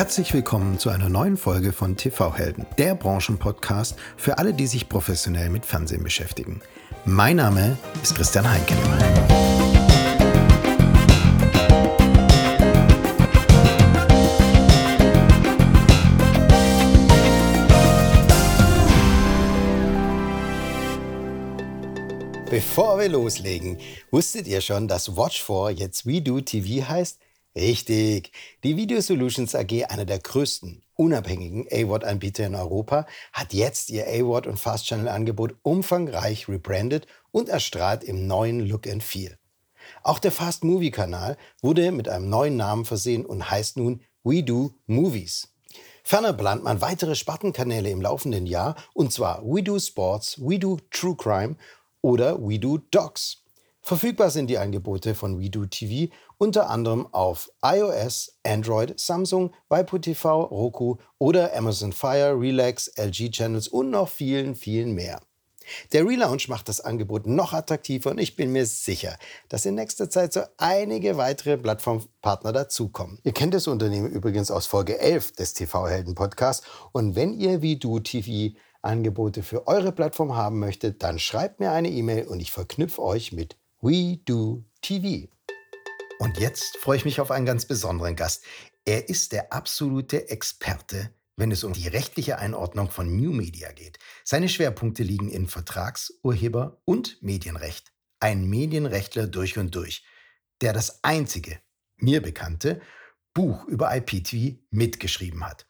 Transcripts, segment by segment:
Herzlich willkommen zu einer neuen Folge von TV Helden, der Branchenpodcast für alle, die sich professionell mit Fernsehen beschäftigen. Mein Name ist Christian Heinke. Bevor wir loslegen, wusstet ihr schon, dass Watch 4 jetzt WeDo TV heißt? Richtig. Die Video Solutions AG, einer der größten unabhängigen AWOD-Anbieter in Europa, hat jetzt ihr AWOD und Fast Channel-Angebot umfangreich rebrandet und erstrahlt im neuen Look and Feel. Auch der Fast Movie-Kanal wurde mit einem neuen Namen versehen und heißt nun We Do Movies. Ferner plant man weitere Spartenkanäle im laufenden Jahr, und zwar We Do Sports, We Do True Crime oder We Do Docs. Verfügbar sind die Angebote von WeDo TV unter anderem auf iOS, Android, Samsung, waipu.tv, Roku oder Amazon Fire, Relax, LG Channels und noch vielen, vielen mehr. Der Relaunch macht das Angebot noch attraktiver und ich bin mir sicher, dass in nächster Zeit so einige weitere Plattformpartner dazukommen. Ihr kennt das Unternehmen übrigens aus Folge 11 des TV-Helden Podcasts und wenn ihr wie du TV Angebote für eure Plattform haben möchtet, dann schreibt mir eine E-Mail und ich verknüpfe euch mit We Do TV. Und jetzt freue ich mich auf einen ganz besonderen Gast. Er ist der absolute Experte, wenn es um die rechtliche Einordnung von New Media geht. Seine Schwerpunkte liegen in Vertrags-, Urheber- und Medienrecht. Ein Medienrechtler durch und durch, der das einzige, mir bekannte, Buch über IPTV mitgeschrieben hat.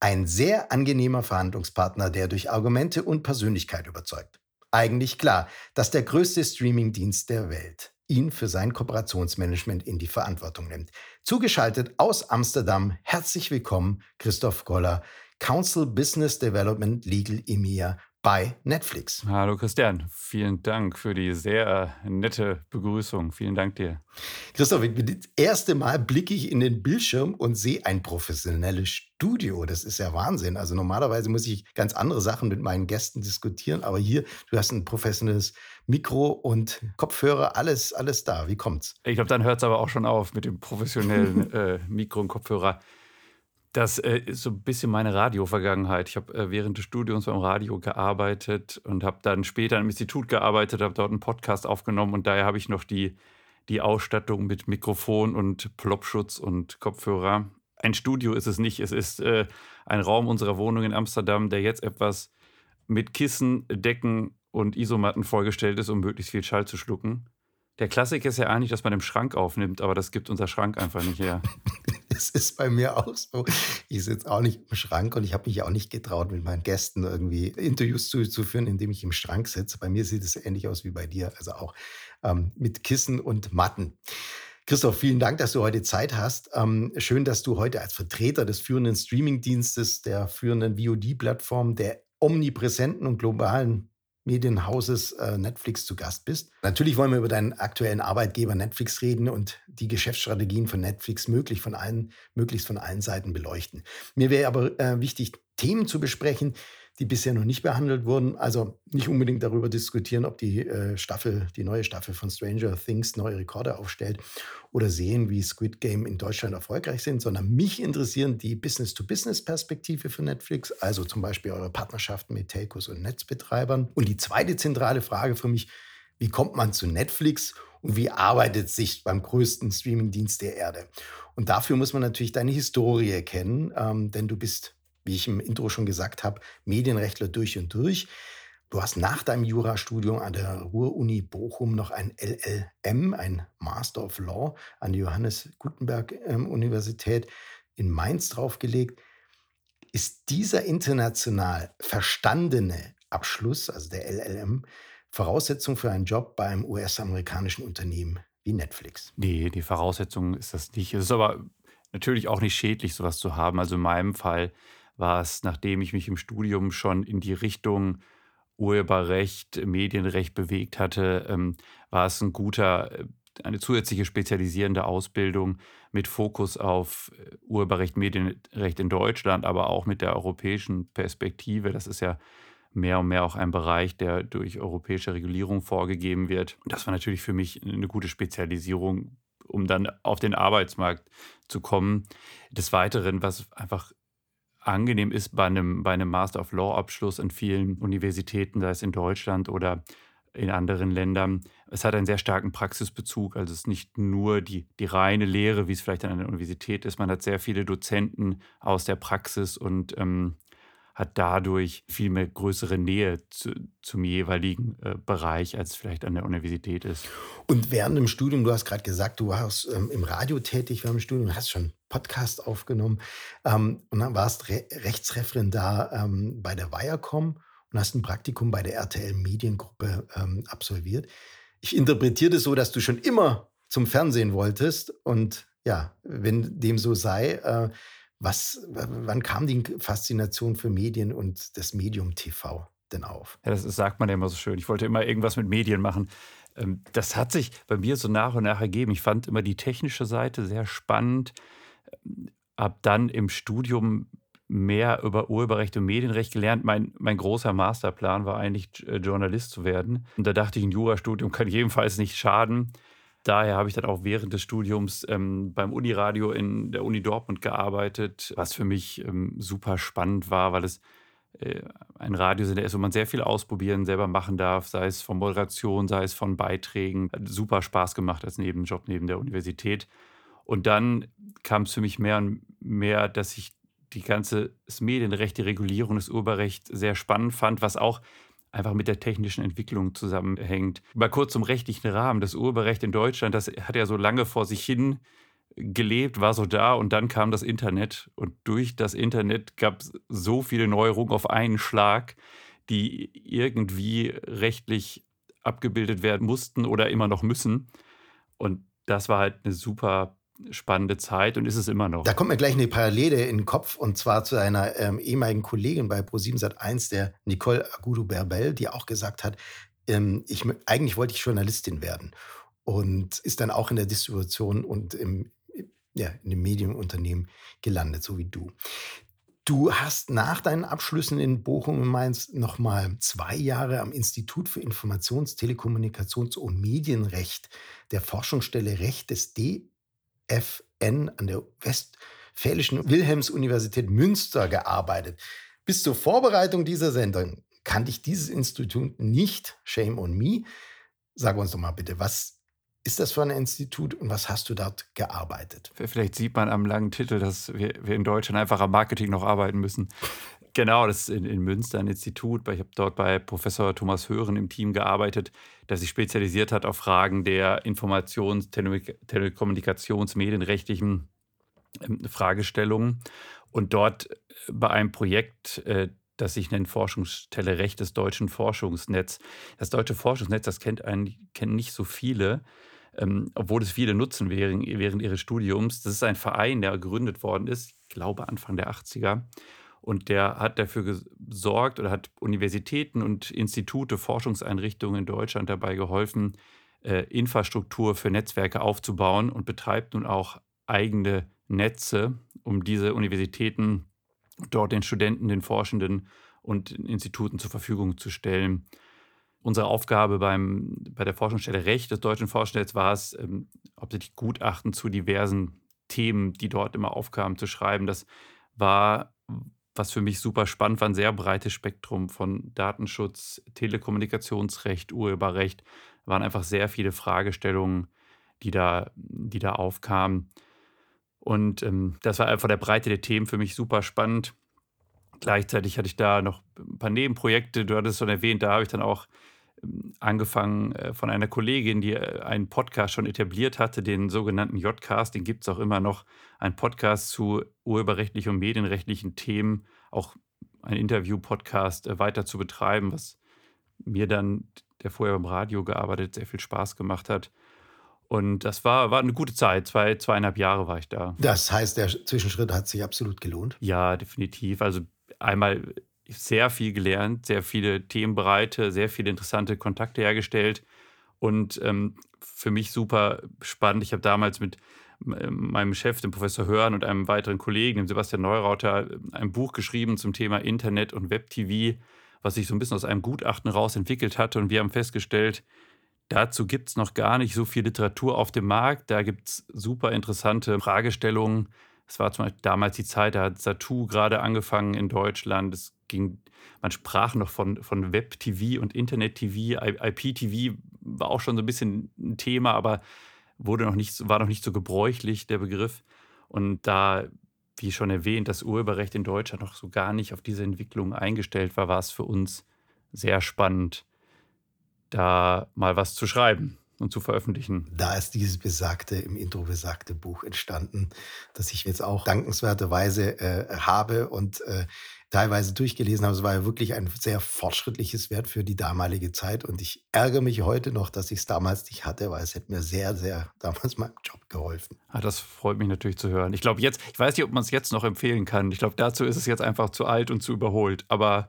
Ein sehr angenehmer Verhandlungspartner, der durch Argumente und Persönlichkeit überzeugt eigentlich klar, dass der größte Streamingdienst der Welt ihn für sein Kooperationsmanagement in die Verantwortung nimmt. Zugeschaltet aus Amsterdam, herzlich willkommen, Christoph Goller, Council Business Development Legal EMEA bei Netflix. Hallo Christian, vielen Dank für die sehr nette Begrüßung. Vielen Dank dir. Christoph, das erste Mal blicke ich in den Bildschirm und sehe ein professionelles Studio. Das ist ja Wahnsinn. Also normalerweise muss ich ganz andere Sachen mit meinen Gästen diskutieren, aber hier, du hast ein professionelles Mikro und Kopfhörer, alles, alles da. Wie kommt's? Ich glaube, dann hört es aber auch schon auf mit dem professionellen äh, Mikro und Kopfhörer. Das äh, ist so ein bisschen meine Radio-Vergangenheit. Ich habe äh, während des Studiums beim Radio gearbeitet und habe dann später im Institut gearbeitet, habe dort einen Podcast aufgenommen und daher habe ich noch die, die Ausstattung mit Mikrofon und Plopschutz und Kopfhörer. Ein Studio ist es nicht. Es ist äh, ein Raum unserer Wohnung in Amsterdam, der jetzt etwas mit Kissen, Decken und Isomatten vollgestellt ist, um möglichst viel Schall zu schlucken. Der Klassiker ist ja eigentlich, dass man im Schrank aufnimmt, aber das gibt unser Schrank einfach nicht her. Das ist bei mir auch so. Ich sitze auch nicht im Schrank und ich habe mich auch nicht getraut, mit meinen Gästen irgendwie Interviews zu, zu führen, indem ich im Schrank sitze. Bei mir sieht es ähnlich aus wie bei dir, also auch ähm, mit Kissen und Matten. Christoph, vielen Dank, dass du heute Zeit hast. Ähm, schön, dass du heute als Vertreter des führenden Streamingdienstes, der führenden VOD-Plattform, der omnipräsenten und globalen Medienhauses äh, Netflix zu Gast bist. Natürlich wollen wir über deinen aktuellen Arbeitgeber Netflix reden und die Geschäftsstrategien von Netflix möglich von allen, möglichst von allen Seiten beleuchten. Mir wäre aber äh, wichtig, Themen zu besprechen, die bisher noch nicht behandelt wurden. Also nicht unbedingt darüber diskutieren, ob die äh, Staffel, die neue Staffel von Stranger Things neue Rekorde aufstellt oder sehen, wie Squid Game in Deutschland erfolgreich sind, sondern mich interessieren die Business-to-Business-Perspektive für Netflix, also zum Beispiel eure Partnerschaften mit Telcos und Netzbetreibern. Und die zweite zentrale Frage für mich, wie kommt man zu Netflix und wie arbeitet sich beim größten Streamingdienst der Erde? Und dafür muss man natürlich deine Historie kennen, ähm, denn du bist wie ich im Intro schon gesagt habe, Medienrechtler durch und durch. Du hast nach deinem Jurastudium an der Ruhr-Uni Bochum noch ein LLM, ein Master of Law, an die Johannes Gutenberg ähm, Universität in Mainz draufgelegt. Ist dieser international verstandene Abschluss, also der LLM, Voraussetzung für einen Job bei einem US-amerikanischen Unternehmen wie Netflix? Nee, die Voraussetzung ist das nicht. Es ist aber natürlich auch nicht schädlich, sowas zu haben. Also in meinem Fall war es, nachdem ich mich im Studium schon in die Richtung Urheberrecht, Medienrecht bewegt hatte, ähm, war es ein guter, äh, eine zusätzliche spezialisierende Ausbildung mit Fokus auf äh, Urheberrecht, Medienrecht in Deutschland, aber auch mit der europäischen Perspektive. Das ist ja mehr und mehr auch ein Bereich, der durch europäische Regulierung vorgegeben wird. Das war natürlich für mich eine gute Spezialisierung um dann auf den Arbeitsmarkt zu kommen. Des Weiteren, was einfach angenehm ist bei einem, bei einem Master of Law-Abschluss an vielen Universitäten, sei es in Deutschland oder in anderen Ländern. Es hat einen sehr starken Praxisbezug. Also es ist nicht nur die, die reine Lehre, wie es vielleicht an einer Universität ist. Man hat sehr viele Dozenten aus der Praxis und ähm, hat dadurch viel mehr größere Nähe zu, zum jeweiligen äh, Bereich, als vielleicht an der Universität ist. Und während dem Studium, du hast gerade gesagt, du warst ähm, im Radio tätig während dem Studium, hast schon Podcast aufgenommen ähm, und dann warst Re Rechtsreferendar ähm, bei der Viacom und hast ein Praktikum bei der RTL Mediengruppe ähm, absolviert. Ich interpretiere das so, dass du schon immer zum Fernsehen wolltest und ja, wenn dem so sei, äh, was, wann kam die Faszination für Medien und das Medium TV denn auf? Ja, das sagt man ja immer so schön. Ich wollte immer irgendwas mit Medien machen. Ähm, das hat sich bei mir so nach und nach ergeben. Ich fand immer die technische Seite sehr spannend. Hab dann im Studium mehr über Urheberrecht und Medienrecht gelernt. Mein, mein großer Masterplan war eigentlich, äh, Journalist zu werden. Und da dachte ich, ein Jurastudium kann jedenfalls nicht schaden. Daher habe ich dann auch während des Studiums ähm, beim Uniradio in der Uni Dortmund gearbeitet, was für mich ähm, super spannend war, weil es äh, ein Radiosender ist, wo man sehr viel ausprobieren, selber machen darf, sei es von Moderation, sei es von Beiträgen. Hat super Spaß gemacht als Nebenjob neben der Universität. Und dann kam es für mich mehr und mehr, dass ich die ganze das Medienrecht, die Regulierung des Urheberrechts sehr spannend fand, was auch einfach mit der technischen Entwicklung zusammenhängt. Mal kurz zum rechtlichen Rahmen. Das Urheberrecht in Deutschland, das hat ja so lange vor sich hin gelebt, war so da und dann kam das Internet und durch das Internet gab es so viele Neuerungen auf einen Schlag, die irgendwie rechtlich abgebildet werden mussten oder immer noch müssen. Und das war halt eine super spannende Zeit und ist es immer noch. Da kommt mir gleich eine Parallele in den Kopf und zwar zu einer ähm, ehemaligen Kollegin bei Pro7 Sat1, der Nicole Agudo Berbel, die auch gesagt hat, ähm, ich, eigentlich wollte ich Journalistin werden und ist dann auch in der Distribution und im, ja, in dem Medienunternehmen gelandet, so wie du. Du hast nach deinen Abschlüssen in Bochum und Mainz nochmal zwei Jahre am Institut für Informations-, Telekommunikations- und Medienrecht der Forschungsstelle Recht des D FN an der Westfälischen Wilhelms-Universität Münster gearbeitet. Bis zur Vorbereitung dieser Sendung kannte ich dieses Institut nicht. Shame on me. Sag uns doch mal bitte, was ist das für ein Institut und was hast du dort gearbeitet? Vielleicht sieht man am langen Titel, dass wir, wir in Deutschland einfach am Marketing noch arbeiten müssen. Genau, das ist in, in Münster ein Institut. Ich habe dort bei Professor Thomas Hören im Team gearbeitet, der sich spezialisiert hat auf Fragen der Informations-, Telekommunikations-, medienrechtlichen ähm, Fragestellungen. Und dort bei einem Projekt, äh, das sich nennt Forschungsstelle Recht des deutschen Forschungsnetz. Das deutsche Forschungsnetz, das kennt einen, kennen nicht so viele, ähm, obwohl es viele nutzen während ihres Studiums. Das ist ein Verein, der gegründet worden ist, ich glaube Anfang der 80er. Und der hat dafür gesorgt oder hat Universitäten und Institute, Forschungseinrichtungen in Deutschland dabei geholfen, äh, Infrastruktur für Netzwerke aufzubauen und betreibt nun auch eigene Netze, um diese Universitäten dort den Studenten, den Forschenden und Instituten zur Verfügung zu stellen. Unsere Aufgabe beim, bei der Forschungsstelle Recht des Deutschen Forschungsnetzes war es, ähm, hauptsächlich Gutachten zu diversen Themen, die dort immer aufkamen, zu schreiben. Das war was für mich super spannend war, ein sehr breites Spektrum von Datenschutz, Telekommunikationsrecht, Urheberrecht, waren einfach sehr viele Fragestellungen, die da, die da aufkamen. Und ähm, das war einfach der Breite der Themen für mich super spannend. Gleichzeitig hatte ich da noch ein paar Nebenprojekte, du hattest es schon erwähnt, da habe ich dann auch angefangen äh, von einer Kollegin, die äh, einen Podcast schon etabliert hatte, den sogenannten J-Cast, den gibt es auch immer noch, ein Podcast zu urheberrechtlichen und medienrechtlichen Themen, auch ein Interview-Podcast äh, weiter zu betreiben, was mir dann, der vorher beim Radio gearbeitet, sehr viel Spaß gemacht hat. Und das war, war eine gute Zeit. Zwei, zweieinhalb Jahre war ich da. Das heißt, der Zwischenschritt hat sich absolut gelohnt? Ja, definitiv. Also einmal sehr viel gelernt, sehr viele Themenbereite, sehr viele interessante Kontakte hergestellt und ähm, für mich super spannend. Ich habe damals mit meinem Chef, dem Professor Hörn und einem weiteren Kollegen, dem Sebastian Neurauter, ein Buch geschrieben zum Thema Internet und Web-TV, was sich so ein bisschen aus einem Gutachten raus entwickelt hatte. Und wir haben festgestellt, Dazu gibt es noch gar nicht so viel Literatur auf dem Markt. Da gibt es super interessante Fragestellungen. Es war zum Beispiel damals die Zeit, da hat Satu gerade angefangen in Deutschland. Es ging, man sprach noch von, von Web-TV und Internet-TV. IPTV war auch schon so ein bisschen ein Thema, aber wurde noch nicht, war noch nicht so gebräuchlich, der Begriff. Und da, wie schon erwähnt, das Urheberrecht in Deutschland noch so gar nicht auf diese Entwicklung eingestellt war, war es für uns sehr spannend, da mal was zu schreiben und zu veröffentlichen. Da ist dieses besagte, im Intro besagte Buch entstanden, das ich jetzt auch dankenswerterweise äh, habe und äh, teilweise durchgelesen habe. Es war ja wirklich ein sehr fortschrittliches Wert für die damalige Zeit und ich ärgere mich heute noch, dass ich es damals nicht hatte, weil es hätte mir sehr, sehr damals meinem Job geholfen. Ah, das freut mich natürlich zu hören. Ich glaube jetzt, ich weiß nicht, ob man es jetzt noch empfehlen kann. Ich glaube, dazu ist es jetzt einfach zu alt und zu überholt, aber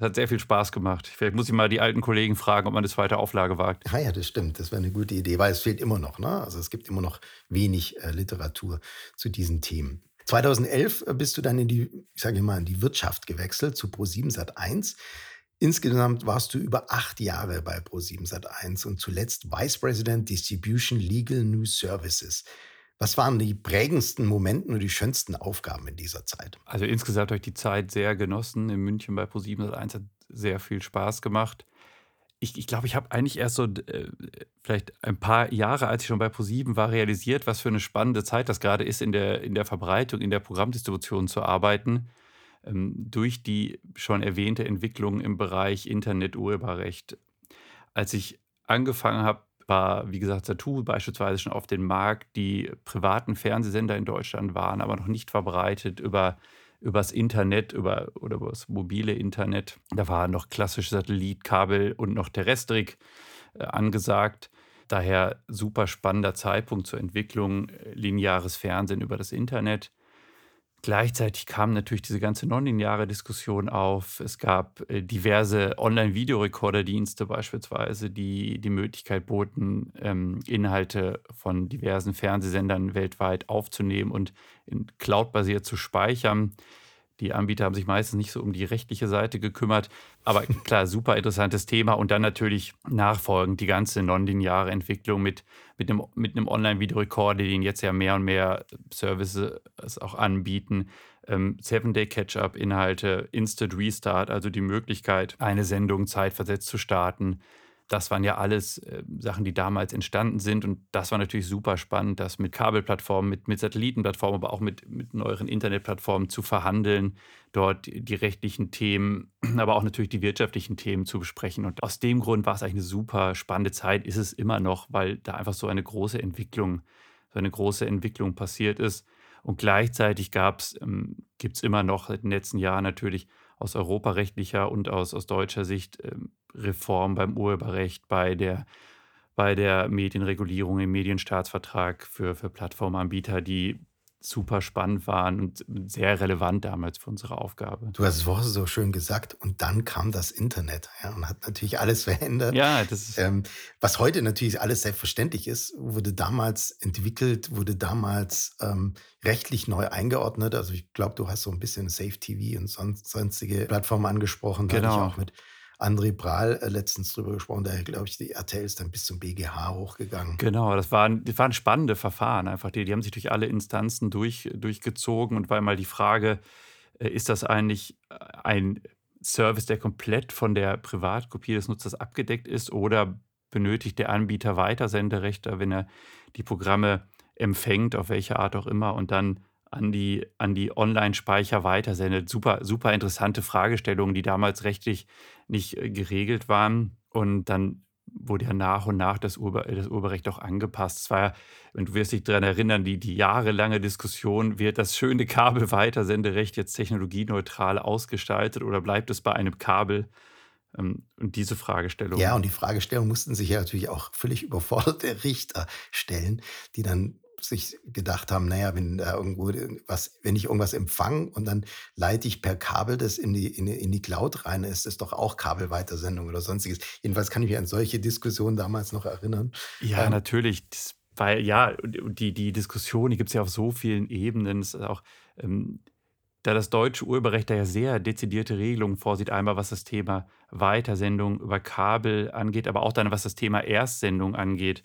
es hat sehr viel Spaß gemacht. Vielleicht muss ich mal die alten Kollegen fragen, ob man eine zweite Auflage wagt. Ja, ja, das stimmt. Das wäre eine gute Idee, weil es fehlt immer noch. Ne? Also es gibt immer noch wenig äh, Literatur zu diesen Themen. 2011 äh, bist du dann in die, ich sage mal, in die Wirtschaft gewechselt zu Pro7 Sat1. Insgesamt warst du über acht Jahre bei Pro7 Sat1 und zuletzt Vice President Distribution Legal News Services. Was waren die prägendsten Momente und die schönsten Aufgaben in dieser Zeit? Also insgesamt habe ich die Zeit sehr genossen in München bei Pro701 hat sehr viel Spaß gemacht. Ich, ich glaube, ich habe eigentlich erst so äh, vielleicht ein paar Jahre, als ich schon bei Pro7 war, realisiert, was für eine spannende Zeit das gerade ist, in der, in der Verbreitung, in der Programmdistribution zu arbeiten. Ähm, durch die schon erwähnte Entwicklung im Bereich Internet-Urheberrecht. Als ich angefangen habe, war, wie gesagt, Satu beispielsweise schon auf den Markt. Die privaten Fernsehsender in Deutschland waren aber noch nicht verbreitet über übers Internet über, oder über das mobile Internet. Da war noch klassisch Satellitkabel und noch Terrestrik äh, angesagt. Daher super spannender Zeitpunkt zur Entwicklung äh, lineares Fernsehen über das Internet. Gleichzeitig kam natürlich diese ganze nonlineare Diskussion auf. Es gab äh, diverse Online-Videorekorderdienste beispielsweise, die die Möglichkeit boten, ähm, Inhalte von diversen Fernsehsendern weltweit aufzunehmen und in Cloud-basiert zu speichern. Die Anbieter haben sich meistens nicht so um die rechtliche Seite gekümmert. Aber klar, super interessantes Thema. Und dann natürlich nachfolgend die ganze nonlineare Entwicklung mit, mit einem, mit einem Online-Videorekorder, den jetzt ja mehr und mehr Services auch anbieten. Ähm, Seven-Day-Catch-up-Inhalte, Instant Restart, also die Möglichkeit, eine Sendung zeitversetzt zu starten das waren ja alles äh, Sachen, die damals entstanden sind. Und das war natürlich super spannend, das mit Kabelplattformen, mit, mit Satellitenplattformen, aber auch mit, mit neueren Internetplattformen zu verhandeln, dort die rechtlichen Themen, aber auch natürlich die wirtschaftlichen Themen zu besprechen. Und aus dem Grund war es eigentlich eine super spannende Zeit, ist es immer noch, weil da einfach so eine große Entwicklung, so eine große Entwicklung passiert ist. Und gleichzeitig ähm, gibt es immer noch in den letzten Jahren natürlich aus europarechtlicher und aus, aus deutscher Sicht ähm, Reform beim Urheberrecht, bei der, bei der Medienregulierung im Medienstaatsvertrag für, für Plattformanbieter, die super spannend waren und sehr relevant damals für unsere Aufgabe. Du hast es vorher so schön gesagt und dann kam das Internet ja, und hat natürlich alles verändert. Ja, das ist ähm, was heute natürlich alles selbstverständlich ist, wurde damals entwickelt, wurde damals ähm, rechtlich neu eingeordnet. Also ich glaube, du hast so ein bisschen Safe TV und sonst, sonstige Plattformen angesprochen. Da genau. hatte ich auch mit André Prahl äh, letztens drüber gesprochen, da glaube ich, die RTL ist dann bis zum BGH hochgegangen. Genau, das waren, das waren spannende Verfahren einfach. Die, die haben sich durch alle Instanzen durch, durchgezogen und war mal die Frage, äh, ist das eigentlich ein Service, der komplett von der Privatkopie des Nutzers abgedeckt ist oder benötigt der Anbieter Weitersenderechte, wenn er die Programme empfängt, auf welche Art auch immer, und dann an die, an die Online-Speicher weitersendet. Super, super interessante Fragestellungen, die damals rechtlich nicht äh, geregelt waren. Und dann wurde ja nach und nach das, Urbe das Urheberrecht auch angepasst. Es war ja, wenn du wirst dich daran erinnern, die, die jahrelange Diskussion, wird das schöne Kabel-Weitersenderecht jetzt technologieneutral ausgestaltet oder bleibt es bei einem Kabel? Ähm, und diese Fragestellung. Ja, und die Fragestellung mussten sich ja natürlich auch völlig überforderte Richter stellen, die dann sich gedacht haben, naja, wenn da irgendwo was, wenn ich irgendwas empfange und dann leite ich per Kabel das in die, in, in die Cloud rein, ist das doch auch Kabelweitersendung oder sonstiges. Jedenfalls kann ich mich an solche Diskussionen damals noch erinnern. Ja, ähm, natürlich. Das, weil ja, die, die Diskussion, die gibt es ja auf so vielen Ebenen. Es ist auch, ähm, da das deutsche Urheberrecht da ja sehr dezidierte Regelungen vorsieht, einmal was das Thema Weitersendung über Kabel angeht, aber auch dann was das Thema Erstsendung angeht.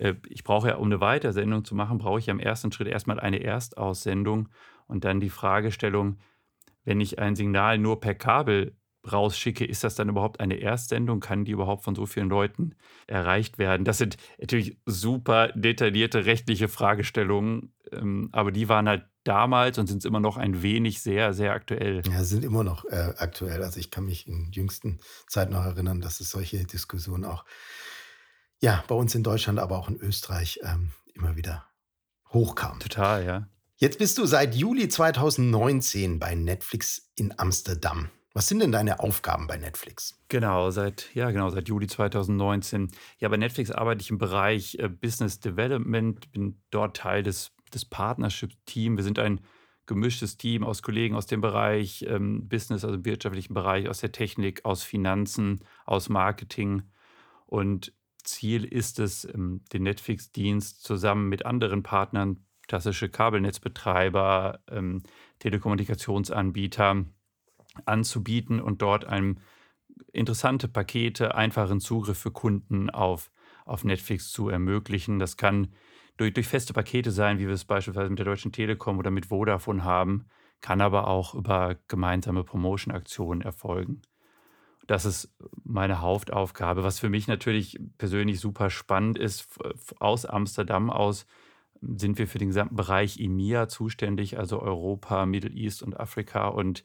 Äh, ich brauche ja, um eine Weitersendung zu machen, brauche ich am ersten Schritt erstmal eine Erstaussendung und dann die Fragestellung, wenn ich ein Signal nur per Kabel rausschicke, ist das dann überhaupt eine Erstsendung? Kann die überhaupt von so vielen Leuten erreicht werden? Das sind natürlich super detaillierte rechtliche Fragestellungen, ähm, aber die waren halt damals und sind es immer noch ein wenig sehr, sehr aktuell. Ja, sind immer noch äh, aktuell. Also ich kann mich in jüngsten Zeit noch erinnern, dass es solche Diskussionen auch ja, bei uns in Deutschland, aber auch in Österreich ähm, immer wieder hochkam. Total, ja. Jetzt bist du seit Juli 2019 bei Netflix in Amsterdam. Was sind denn deine Aufgaben bei Netflix? Genau, seit, ja, genau, seit Juli 2019. Ja, bei Netflix arbeite ich im Bereich äh, Business Development, bin dort Teil des, des Partnership-Teams. Wir sind ein gemischtes Team aus Kollegen aus dem Bereich ähm, Business, also wirtschaftlichen Bereich, aus der Technik, aus Finanzen, aus Marketing. Und Ziel ist es, ähm, den Netflix-Dienst zusammen mit anderen Partnern, klassische Kabelnetzbetreiber, ähm, Telekommunikationsanbieter, anzubieten und dort einem interessante Pakete, einfachen Zugriff für Kunden auf, auf Netflix zu ermöglichen. Das kann durch, durch feste Pakete sein, wie wir es beispielsweise mit der Deutschen Telekom oder mit Vodafone haben, kann aber auch über gemeinsame Promotion-Aktionen erfolgen. Das ist meine Hauptaufgabe. Was für mich natürlich persönlich super spannend ist, aus Amsterdam aus sind wir für den gesamten Bereich EMEA zuständig, also Europa, Middle East und Afrika. Und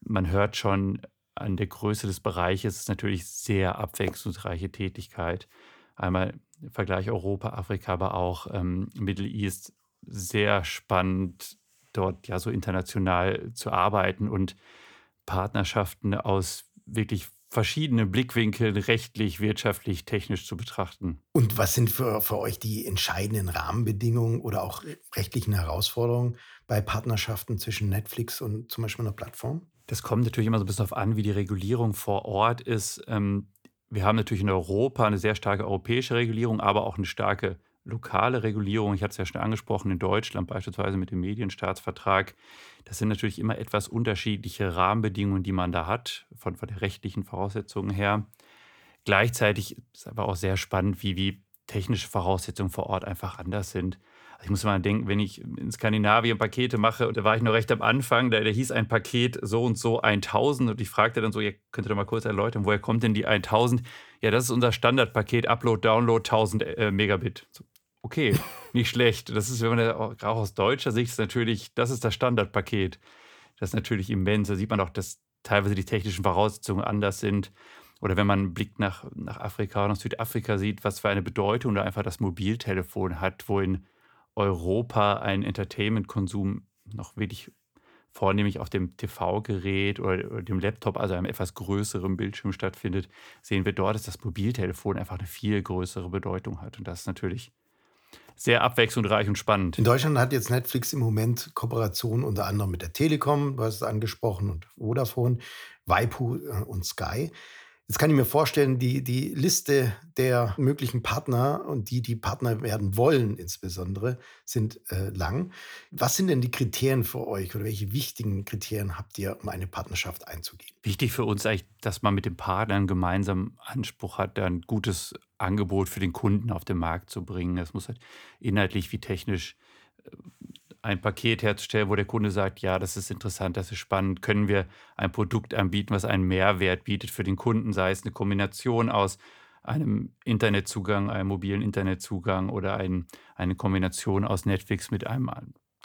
man hört schon an der Größe des Bereiches, es ist natürlich sehr abwechslungsreiche Tätigkeit. Einmal Vergleich Europa, Afrika, aber auch ähm, Middle East sehr spannend, dort ja so international zu arbeiten und Partnerschaften aus wirklich verschiedenen Blickwinkeln rechtlich, wirtschaftlich, technisch zu betrachten. Und was sind für, für euch die entscheidenden Rahmenbedingungen oder auch rechtlichen Herausforderungen bei Partnerschaften zwischen Netflix und zum Beispiel einer Plattform? Das kommt natürlich immer so ein bisschen darauf an, wie die Regulierung vor Ort ist. Ähm, wir haben natürlich in Europa eine sehr starke europäische Regulierung, aber auch eine starke lokale Regulierung. Ich hatte es ja schon angesprochen, in Deutschland beispielsweise mit dem Medienstaatsvertrag. Das sind natürlich immer etwas unterschiedliche Rahmenbedingungen, die man da hat, von, von den rechtlichen Voraussetzungen her. Gleichzeitig ist es aber auch sehr spannend, wie, wie technische Voraussetzungen vor Ort einfach anders sind. Ich muss mal denken, wenn ich in Skandinavien Pakete mache, da war ich noch recht am Anfang, da, da hieß ein Paket so und so 1000 und ich fragte dann so, ihr könnt ihr mal kurz erläutern, woher kommt denn die 1000? Ja, das ist unser Standardpaket, Upload, Download 1000 äh, Megabit. So, okay, nicht schlecht. Das ist, wenn man auch aus deutscher Sicht ist natürlich, das ist das Standardpaket. Das ist natürlich immens. Da sieht man auch, dass teilweise die technischen Voraussetzungen anders sind. Oder wenn man einen Blick nach, nach Afrika oder nach Südafrika sieht, was für eine Bedeutung da einfach das Mobiltelefon hat, wo in Europa ein Entertainment-Konsum noch wirklich vornehmlich auf dem TV-Gerät oder, dem Laptop, also einem etwas größeren Bildschirm stattfindet, sehen wir dort, dass das Mobiltelefon einfach eine viel größere Bedeutung hat. Und das ist natürlich sehr abwechslungsreich und spannend. In Deutschland hat jetzt Netflix im Moment Kooperationen unter anderem mit der Telekom, du hast es angesprochen, und Vodafone, Waipu äh, und Sky. Jetzt kann ich mir vorstellen, die, die Liste der möglichen Partner und die, die Partner werden wollen, insbesondere, sind äh, lang. Was sind denn die Kriterien für euch oder welche wichtigen Kriterien habt ihr, um eine Partnerschaft einzugehen? Wichtig für uns eigentlich, dass man mit dem Partner einen gemeinsamen Anspruch hat, ein gutes Angebot für den Kunden auf den Markt zu bringen. Es muss halt inhaltlich wie technisch äh, ein Paket herzustellen, wo der Kunde sagt, ja, das ist interessant, das ist spannend, können wir ein Produkt anbieten, was einen Mehrwert bietet für den Kunden, sei es eine Kombination aus einem Internetzugang, einem mobilen Internetzugang oder ein, eine Kombination aus Netflix mit einem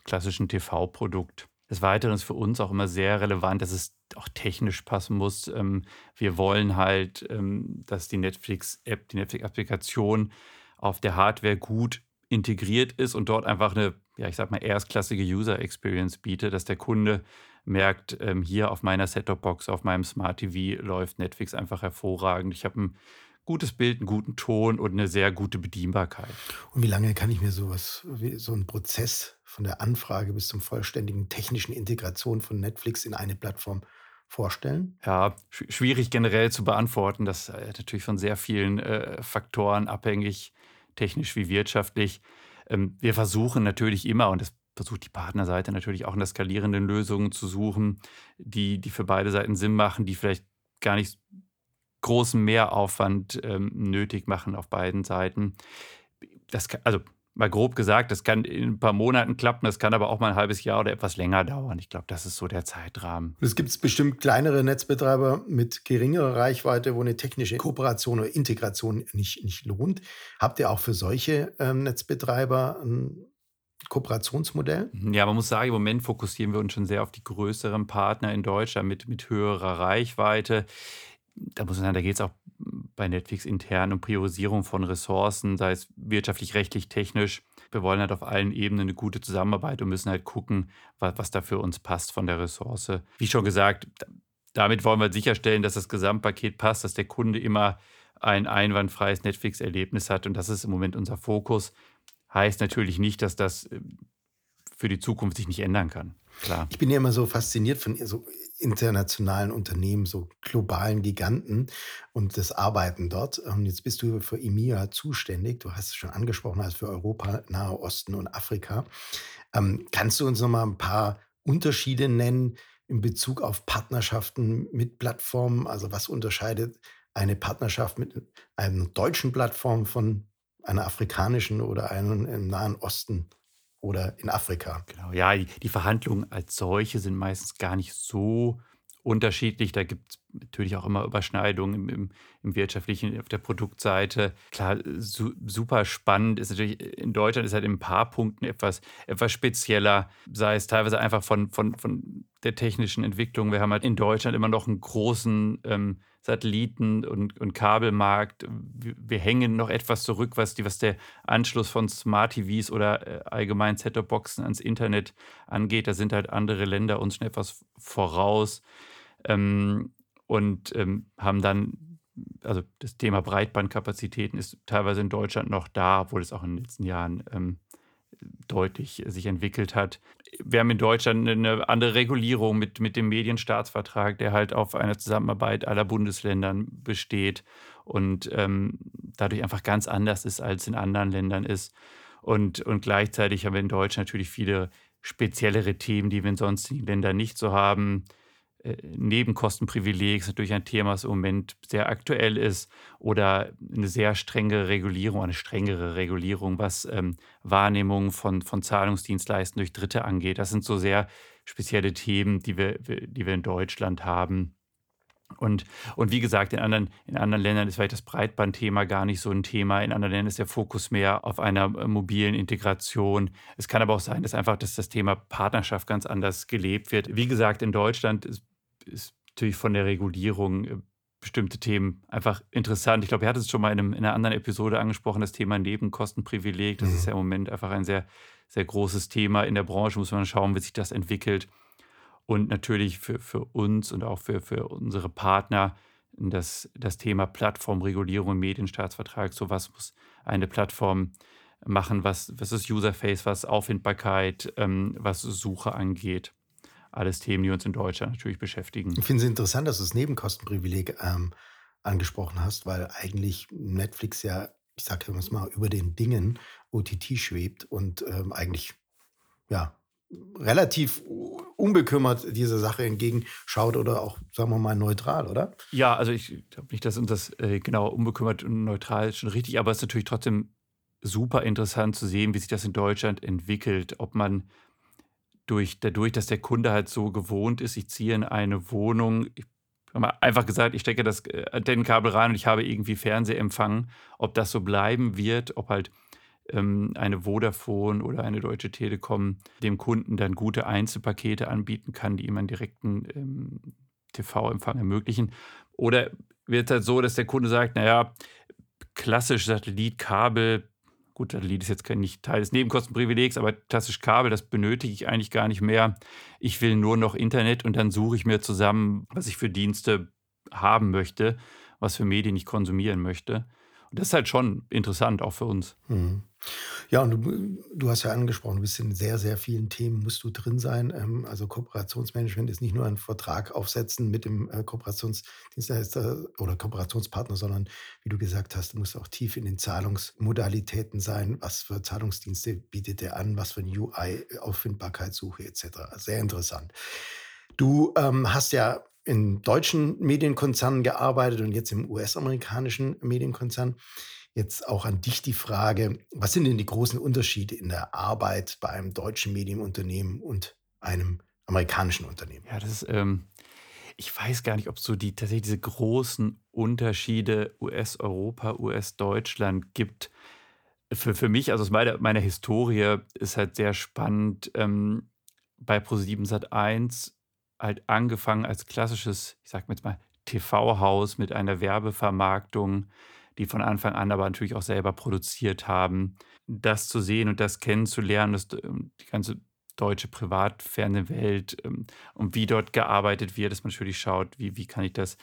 klassischen TV-Produkt. Des Weiteren ist für uns auch immer sehr relevant, dass es auch technisch passen muss. Ähm, wir wollen halt, ähm, dass die Netflix-App, die Netflix-Applikation auf der Hardware gut integriert ist und dort einfach eine, ja, ich sag mal, erstklassige User Experience bietet, dass der Kunde merkt, ähm, hier auf meiner Set-Top-Box, auf meinem Smart TV läuft Netflix einfach hervorragend. Ich habe ein gutes Bild, einen guten Ton und eine sehr gute Bedienbarkeit. Und wie lange kann ich mir sowas, so einen Prozess von der Anfrage bis zum vollständigen technischen Integration von Netflix in eine Plattform vorstellen? Ja, schwierig generell zu beantworten. Das ist natürlich von sehr vielen äh, Faktoren abhängig technisch wie wirtschaftlich. Ähm, wir versuchen natürlich immer, und das versucht die Partnerseite natürlich auch nach skalierenden Lösungen zu suchen, die, die für beide Seiten Sinn machen, die vielleicht gar nicht großen Mehraufwand ähm, nötig machen auf beiden Seiten. Das also mal grob gesagt, das kann in ein paar Monaten klappen, das kann aber auch mal ein halbes Jahr oder etwas länger dauern. Ich glaube, das ist so der Zeitrahmen. Es gibt bestimmt kleinere Netzbetreiber mit geringerer Reichweite, wo eine technische Kooperation oder Integration nicht, nicht lohnt. Habt ihr auch für solche ähm, Netzbetreiber ein Kooperationsmodell? Ja, man muss sagen, im Moment fokussieren wir uns schon sehr auf die größeren Partner in Deutschland mit, mit höherer Reichweite. Da muss man sagen, da geht es auch bei Netflix intern um Priorisierung von Ressourcen, sei es wirtschaftlich, rechtlich, technisch. Wir wollen halt auf allen Ebenen eine gute Zusammenarbeit und müssen halt gucken, was, was da für uns passt von der Ressource. Wie schon gesagt, damit wollen wir sicherstellen, dass das Gesamtpaket passt, dass der Kunde immer ein einwandfreies Netflix-Erlebnis hat. Und das ist im Moment unser Fokus. Heißt natürlich nicht, dass das äh, für die Zukunft sich nicht ändern kann. Klar. Ich bin ja immer so fasziniert von so internationalen Unternehmen, so globalen Giganten und das Arbeiten dort. Und jetzt bist du für EMEA zuständig. Du hast es schon angesprochen, als für Europa, Nahe Osten und Afrika. Ähm, kannst du uns noch mal ein paar Unterschiede nennen in Bezug auf Partnerschaften mit Plattformen? Also was unterscheidet eine Partnerschaft mit einer deutschen Plattform von einer afrikanischen oder einer im Nahen Osten? Oder in Afrika. Genau, ja, die, die Verhandlungen als solche sind meistens gar nicht so unterschiedlich. Da gibt es natürlich auch immer Überschneidungen im, im, im, wirtschaftlichen, auf der Produktseite. Klar, su super spannend ist natürlich, in Deutschland ist halt in ein paar Punkten etwas, etwas spezieller, sei es teilweise einfach von, von, von der technischen Entwicklung. Wir haben halt in Deutschland immer noch einen großen ähm, Satelliten- und, und Kabelmarkt. Wir, wir, hängen noch etwas zurück, was, die, was der Anschluss von Smart TVs oder äh, allgemein Set-Top-Boxen ans Internet angeht. Da sind halt andere Länder uns schon etwas voraus ähm, und ähm, haben dann, also das Thema Breitbandkapazitäten ist teilweise in Deutschland noch da, obwohl es auch in den letzten Jahren ähm, deutlich sich entwickelt hat. Wir haben in Deutschland eine andere Regulierung mit, mit dem Medienstaatsvertrag, der halt auf einer Zusammenarbeit aller Bundesländern besteht und ähm, dadurch einfach ganz anders ist, als in anderen Ländern ist. Und, und gleichzeitig haben wir in Deutschland natürlich viele speziellere Themen, die wir in sonstigen Ländern nicht so haben. Äh, Nebenkostenprivileg ist natürlich ein Thema, das im Moment sehr aktuell ist, oder eine sehr strenge Regulierung, eine strengere Regulierung, was ähm, Wahrnehmung von, von Zahlungsdienstleisten durch Dritte angeht. Das sind so sehr spezielle Themen, die wir, die wir in Deutschland haben. Und, und wie gesagt, in anderen, in anderen Ländern ist vielleicht das Breitbandthema gar nicht so ein Thema. In anderen Ländern ist der Fokus mehr auf einer äh, mobilen Integration. Es kann aber auch sein, dass einfach dass das Thema Partnerschaft ganz anders gelebt wird. Wie gesagt, in Deutschland ist natürlich von der Regulierung äh, bestimmte Themen einfach interessant. Ich glaube, er hat es schon mal in, einem, in, einer anderen Episode angesprochen, das Thema Nebenkostenprivileg. Das mhm. ist ja im Moment einfach ein sehr, sehr großes Thema in der Branche. Muss man schauen, wie sich das entwickelt. Und natürlich für, für uns und auch für, für unsere Partner das, das Thema Plattformregulierung im Medienstaatsvertrag. So was muss eine Plattform machen, was, was ist Userface, was Auffindbarkeit, ähm, was Suche angeht alles Themen, die uns in Deutschland natürlich beschäftigen. Ich finde es interessant, dass du das Nebenkostenprivileg ähm, angesprochen hast, weil eigentlich Netflix ja, ich sage es mal, über den Dingen OTT schwebt und ähm, eigentlich ja relativ unbekümmert dieser Sache entgegenschaut oder auch, sagen wir mal, neutral, oder? Ja, also ich glaube nicht, dass uns das äh, genau unbekümmert und neutral ist schon richtig, aber es ist natürlich trotzdem super interessant zu sehen, wie sich das in Deutschland entwickelt, ob man durch, dadurch, dass der Kunde halt so gewohnt ist, ich ziehe in eine Wohnung, ich einfach gesagt, ich stecke das äh, Antennenkabel rein und ich habe irgendwie Fernsehempfang, ob das so bleiben wird, ob halt ähm, eine Vodafone oder eine Deutsche Telekom dem Kunden dann gute Einzelpakete anbieten kann, die ihm einen direkten ähm, TV-Empfang ermöglichen. Oder wird es halt so, dass der Kunde sagt, naja, klassisch Satellitkabel Gut, Satellit ist jetzt kein, nicht Teil des Nebenkostenprivilegs, aber klassisch Kabel, das benötige ich eigentlich gar nicht mehr. Ich will nur noch Internet und dann suche ich mir zusammen, was ich für Dienste haben möchte, was für Medien ich konsumieren möchte. Und das ist halt schon interessant, auch für uns. Mhm. Ja, und du, du hast ja angesprochen, du bist in sehr, sehr vielen Themen, musst du drin sein. Ähm, also Kooperationsmanagement ist nicht nur ein Vertrag aufsetzen mit dem äh, Kooperationsdienstleister oder Kooperationspartner, sondern wie du gesagt hast, du musst auch tief in den Zahlungsmodalitäten sein. Was für Zahlungsdienste bietet er an? Was für ein UI, Auffindbarkeitssuche etc. Sehr interessant. Du ähm, hast ja in deutschen Medienkonzernen gearbeitet und jetzt im US-amerikanischen Medienkonzern. Jetzt auch an dich die Frage, was sind denn die großen Unterschiede in der Arbeit bei einem deutschen Medienunternehmen und einem amerikanischen Unternehmen? Ja, das ist, ähm, ich weiß gar nicht, ob es so die tatsächlich diese großen Unterschiede US-Europa, US-Deutschland gibt. Für, für mich, also aus meiner, meiner Historie, ist halt sehr spannend, ähm, bei Pro7 Sat1 halt angefangen als klassisches, ich sag jetzt mal, TV-Haus mit einer Werbevermarktung, die von Anfang an aber natürlich auch selber produziert haben. Das zu sehen und das kennenzulernen, das, ähm, die ganze deutsche Privatfernsehwelt ähm, und wie dort gearbeitet wird, dass man natürlich schaut, wie, wie kann ich das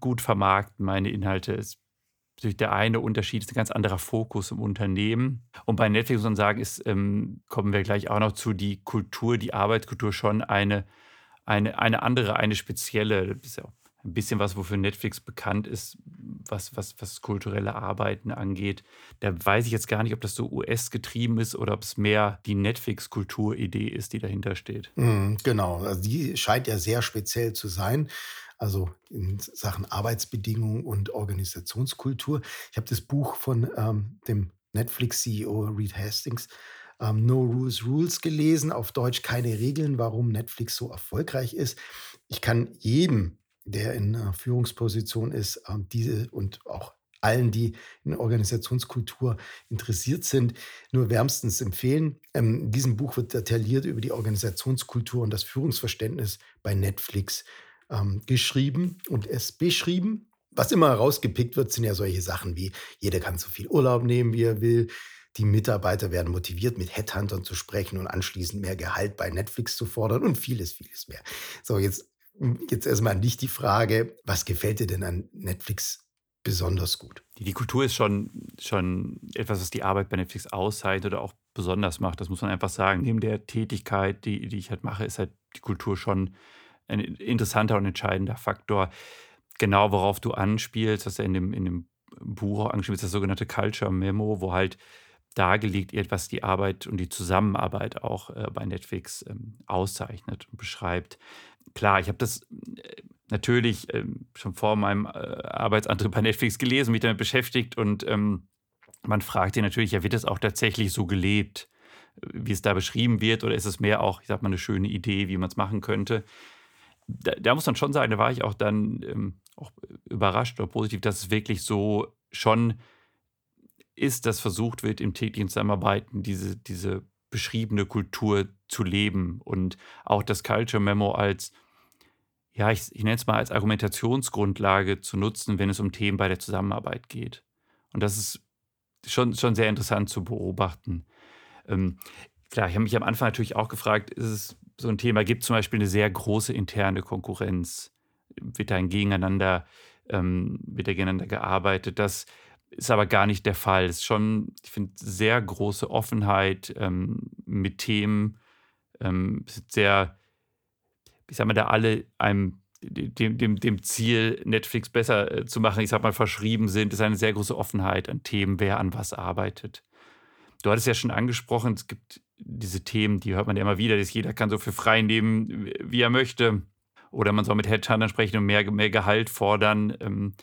gut vermarkten, meine Inhalte. Ist natürlich der eine Unterschied, ist ein ganz anderer Fokus im Unternehmen. Und bei Netflix muss man sagen, ist, ähm, kommen wir gleich auch noch zu, die Kultur, die Arbeitskultur schon eine eine, eine andere, eine spezielle. Das ist ja auch ein bisschen was, wofür Netflix bekannt ist, was, was, was kulturelle Arbeiten angeht. Da weiß ich jetzt gar nicht, ob das so US-getrieben ist oder ob es mehr die Netflix-Kulturidee ist, die dahinter steht. Mm, genau, also die scheint ja sehr speziell zu sein. Also in Sachen Arbeitsbedingungen und Organisationskultur. Ich habe das Buch von ähm, dem Netflix-CEO Reed Hastings ähm, No Rules Rules gelesen, auf Deutsch keine Regeln, warum Netflix so erfolgreich ist. Ich kann jedem, der in einer Führungsposition ist, ähm, diese und auch allen, die in Organisationskultur interessiert sind, nur wärmstens empfehlen. Ähm, in diesem Buch wird detailliert über die Organisationskultur und das Führungsverständnis bei Netflix ähm, geschrieben und es beschrieben. Was immer herausgepickt wird, sind ja solche Sachen wie, jeder kann so viel Urlaub nehmen, wie er will. Die Mitarbeiter werden motiviert, mit Headhuntern zu sprechen und anschließend mehr Gehalt bei Netflix zu fordern und vieles, vieles mehr. So, jetzt, jetzt erstmal an dich die Frage, was gefällt dir denn an Netflix besonders gut? Die, die Kultur ist schon, schon etwas, was die Arbeit bei Netflix auszeichnet oder auch besonders macht. Das muss man einfach sagen. Neben der Tätigkeit, die, die ich halt mache, ist halt die Kultur schon ein interessanter und entscheidender Faktor. Genau, worauf du anspielst, was ja in dem, in dem Buch angeschrieben ist, das sogenannte Culture Memo, wo halt dargelegt, etwas die Arbeit und die Zusammenarbeit auch äh, bei Netflix ähm, auszeichnet und beschreibt. Klar, ich habe das äh, natürlich äh, schon vor meinem äh, Arbeitsantritt bei Netflix gelesen, mich damit beschäftigt und ähm, man fragt sich natürlich, ja, wird das auch tatsächlich so gelebt, wie es da beschrieben wird, oder ist es mehr auch, ich sag mal, eine schöne Idee, wie man es machen könnte? Da, da, muss man schon sagen, da war ich auch dann ähm, auch überrascht oder positiv, dass es wirklich so schon ist, dass versucht wird, im täglichen Zusammenarbeiten diese, diese beschriebene Kultur zu leben und auch das Culture Memo als, ja, ich, ich nenne es mal als Argumentationsgrundlage zu nutzen, wenn es um Themen bei der Zusammenarbeit geht. Und das ist schon, schon sehr interessant zu beobachten. Ähm, klar, ich habe mich am Anfang natürlich auch gefragt, ist es so ein Thema, gibt zum Beispiel eine sehr große interne Konkurrenz? Wird da ein Gegeneinander, ähm, wird da gegeneinander gearbeitet? Das ist aber gar nicht der Fall. Es ist schon, ich finde, sehr große Offenheit ähm, mit Themen. Ähm, sehr, ich sag mal, da alle einem dem, dem, dem Ziel, Netflix besser äh, zu machen, ich sag mal, verschrieben sind, ist eine sehr große Offenheit an Themen, wer an was arbeitet. Du hattest ja schon angesprochen, es gibt diese Themen, die hört man ja immer wieder, dass jeder kann so für frei nehmen, wie er möchte. Oder man soll mit Headhuntern sprechen und mehr, mehr Gehalt fordern. Ähm,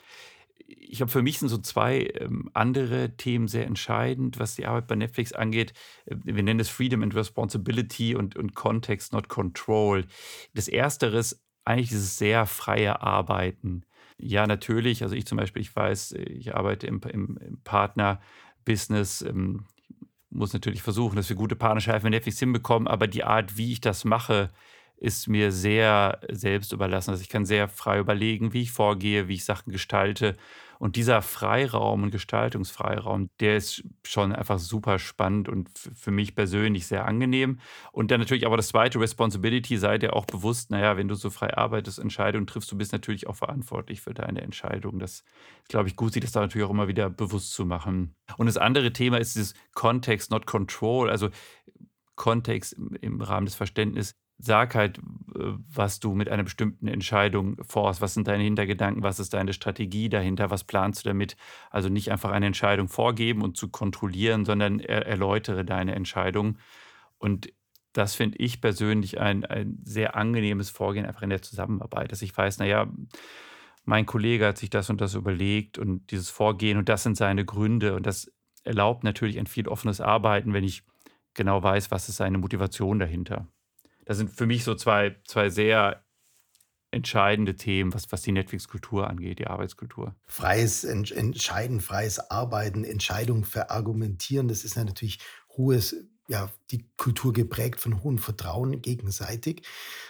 ich glaube, für mich sind so zwei ähm, andere Themen sehr entscheidend, was die Arbeit bei Netflix angeht. Äh, wir nennen es Freedom and Responsibility und, und Context, not Control. Das Erstere ist eigentlich dieses sehr freie Arbeiten. Ja, natürlich, also ich zum Beispiel, ich weiß, ich arbeite im, im, im Partner-Business, ähm, muss natürlich versuchen, dass wir gute Partnerschaften mit Netflix hinbekommen, aber die Art, wie ich das mache, ist mir sehr selbst überlassen. Also ich kann sehr frei überlegen, wie ich vorgehe, wie ich Sachen gestalte. Und dieser Freiraum und Gestaltungsfreiraum, der ist schon einfach super spannend und für mich persönlich sehr angenehm. Und dann natürlich aber das zweite, Responsibility, sei dir auch bewusst, naja, wenn du so frei arbeitest, Entscheidungen triffst, du bist natürlich auch verantwortlich für deine Entscheidung. Das ist, glaube ich, gut, sich das da natürlich auch immer wieder bewusst zu machen. Und das andere Thema ist dieses Context, not Control, also Kontext im Rahmen des Verständnisses sag halt, äh, was du mit einer bestimmten Entscheidung vorhast. Was sind deine Hintergedanken? Was ist deine Strategie dahinter? Was planst du damit? Also nicht einfach eine Entscheidung vorgeben und zu kontrollieren, sondern er erläutere deine Entscheidung. Und das finde ich persönlich ein, ein sehr angenehmes Vorgehen einfach in der Zusammenarbeit, dass ich weiß, naja, mein Kollege hat sich das und das überlegt und dieses Vorgehen und das sind seine Gründe und das erlaubt natürlich ein viel offenes Arbeiten, wenn ich genau weiß, was ist seine Motivation dahinter das sind für mich so zwei, zwei sehr entscheidende Themen, was, was die Netflix-Kultur angeht, die Arbeitskultur. Freies Entscheiden, freies Arbeiten, Entscheidung verargumentieren, das ist ja natürlich hohes, ja, die Kultur geprägt von hohem Vertrauen gegenseitig.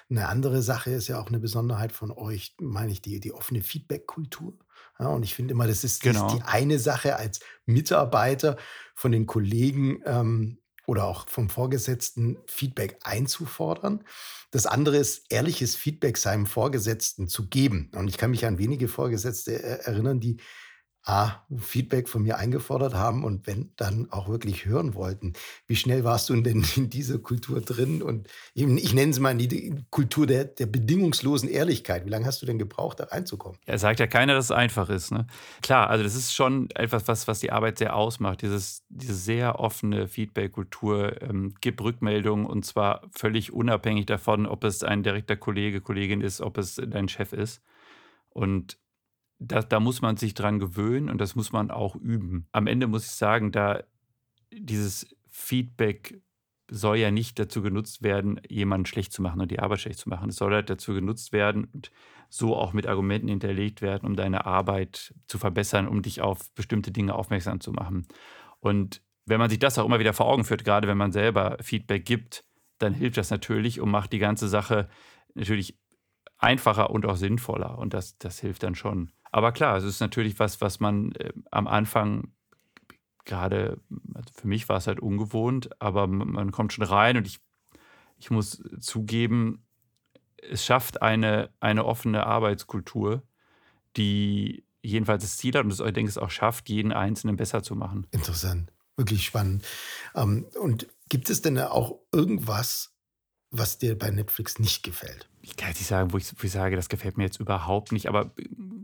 Eine andere Sache ist ja auch eine Besonderheit von euch, meine ich, die, die offene Feedback-Kultur. Ja, und ich finde immer, das ist, genau. die eine Sache als Mitarbeiter von den Kollegen ähm, oder auch vom Vorgesetzten Feedback einzufordern. Das andere ist, ehrliches Feedback seinem Vorgesetzten zu geben. Und ich kann mich an wenige Vorgesetzte erinnern, die A, Feedback von mir eingefordert haben und wenn, dann auch wirklich hören wollten. Wie schnell warst du denn in dieser Kultur drin? Und eben, ich nenne es mal die Kultur der, der bedingungslosen Ehrlichkeit. Wie lange hast du denn gebraucht, da reinzukommen? Er sagt ja keiner, dass es einfach ist. Ne? Klar, also das ist schon etwas, was, was die Arbeit sehr ausmacht. Dieses, diese sehr offene Feedback-Kultur ähm, gibt Rückmeldungen und zwar völlig unabhängig davon, ob es ein direkter Kollege, Kollegin ist, ob es dein Chef ist. Und da, da muss man sich dran gewöhnen und das muss man auch üben. Am Ende muss ich sagen, da dieses Feedback soll ja nicht dazu genutzt werden, jemanden schlecht zu machen und die Arbeit schlecht zu machen. Es soll halt dazu genutzt werden und so auch mit Argumenten hinterlegt werden, um deine Arbeit zu verbessern, um dich auf bestimmte Dinge aufmerksam zu machen. Und wenn man sich das auch immer wieder vor Augen führt, gerade wenn man selber Feedback gibt, dann hilft das natürlich und macht die ganze Sache natürlich einfacher und auch sinnvoller. Und das, das hilft dann schon. Aber klar, es ist natürlich was, was man äh, am Anfang gerade, also für mich war es halt ungewohnt, aber man kommt schon rein und ich, ich muss zugeben, es schafft eine, eine offene Arbeitskultur, die jedenfalls das Ziel hat und ich denke, es auch schafft, jeden Einzelnen besser zu machen. Interessant, wirklich spannend. Ähm, und gibt es denn auch irgendwas, was dir bei Netflix nicht gefällt? Ich kann jetzt nicht sagen, wo ich, wo ich sage, das gefällt mir jetzt überhaupt nicht, aber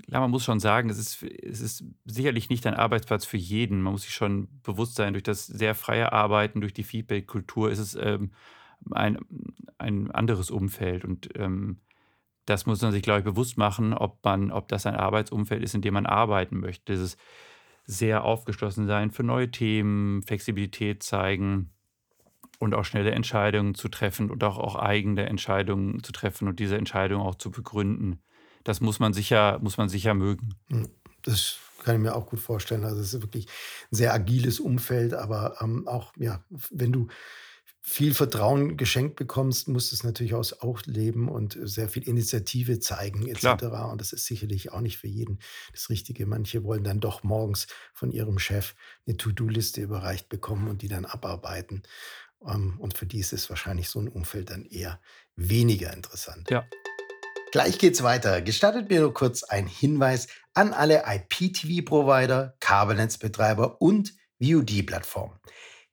ja, man muss schon sagen, es ist, es ist sicherlich nicht ein Arbeitsplatz für jeden. Man muss sich schon bewusst sein, durch das sehr freie Arbeiten, durch die Feedback-Kultur ist es ähm, ein, ein anderes Umfeld. Und ähm, das muss man sich, glaube ich, bewusst machen, ob, man, ob das ein Arbeitsumfeld ist, in dem man arbeiten möchte. Dieses sehr aufgeschlossen sein für neue Themen, Flexibilität zeigen und auch schnelle Entscheidungen zu treffen und auch, auch eigene Entscheidungen zu treffen und diese Entscheidungen auch zu begründen. Das muss man sicher, muss man sicher mögen. Hm, das kann ich mir auch gut vorstellen. Also es ist wirklich ein sehr agiles Umfeld, aber ähm, auch, ja, wenn du viel Vertrauen geschenkt bekommst, musst du es natürlich auch leben und sehr viel Initiative zeigen etc. Klar. Und das ist sicherlich auch nicht für jeden das Richtige. Manche wollen dann doch morgens von ihrem Chef eine To-Do-Liste überreicht bekommen und die dann abarbeiten. Ähm, und für die ist es wahrscheinlich so ein Umfeld dann eher weniger interessant. Ja. Gleich geht's weiter. Gestattet mir nur kurz ein Hinweis an alle IPTV-Provider, Kabelnetzbetreiber und VOD-Plattformen.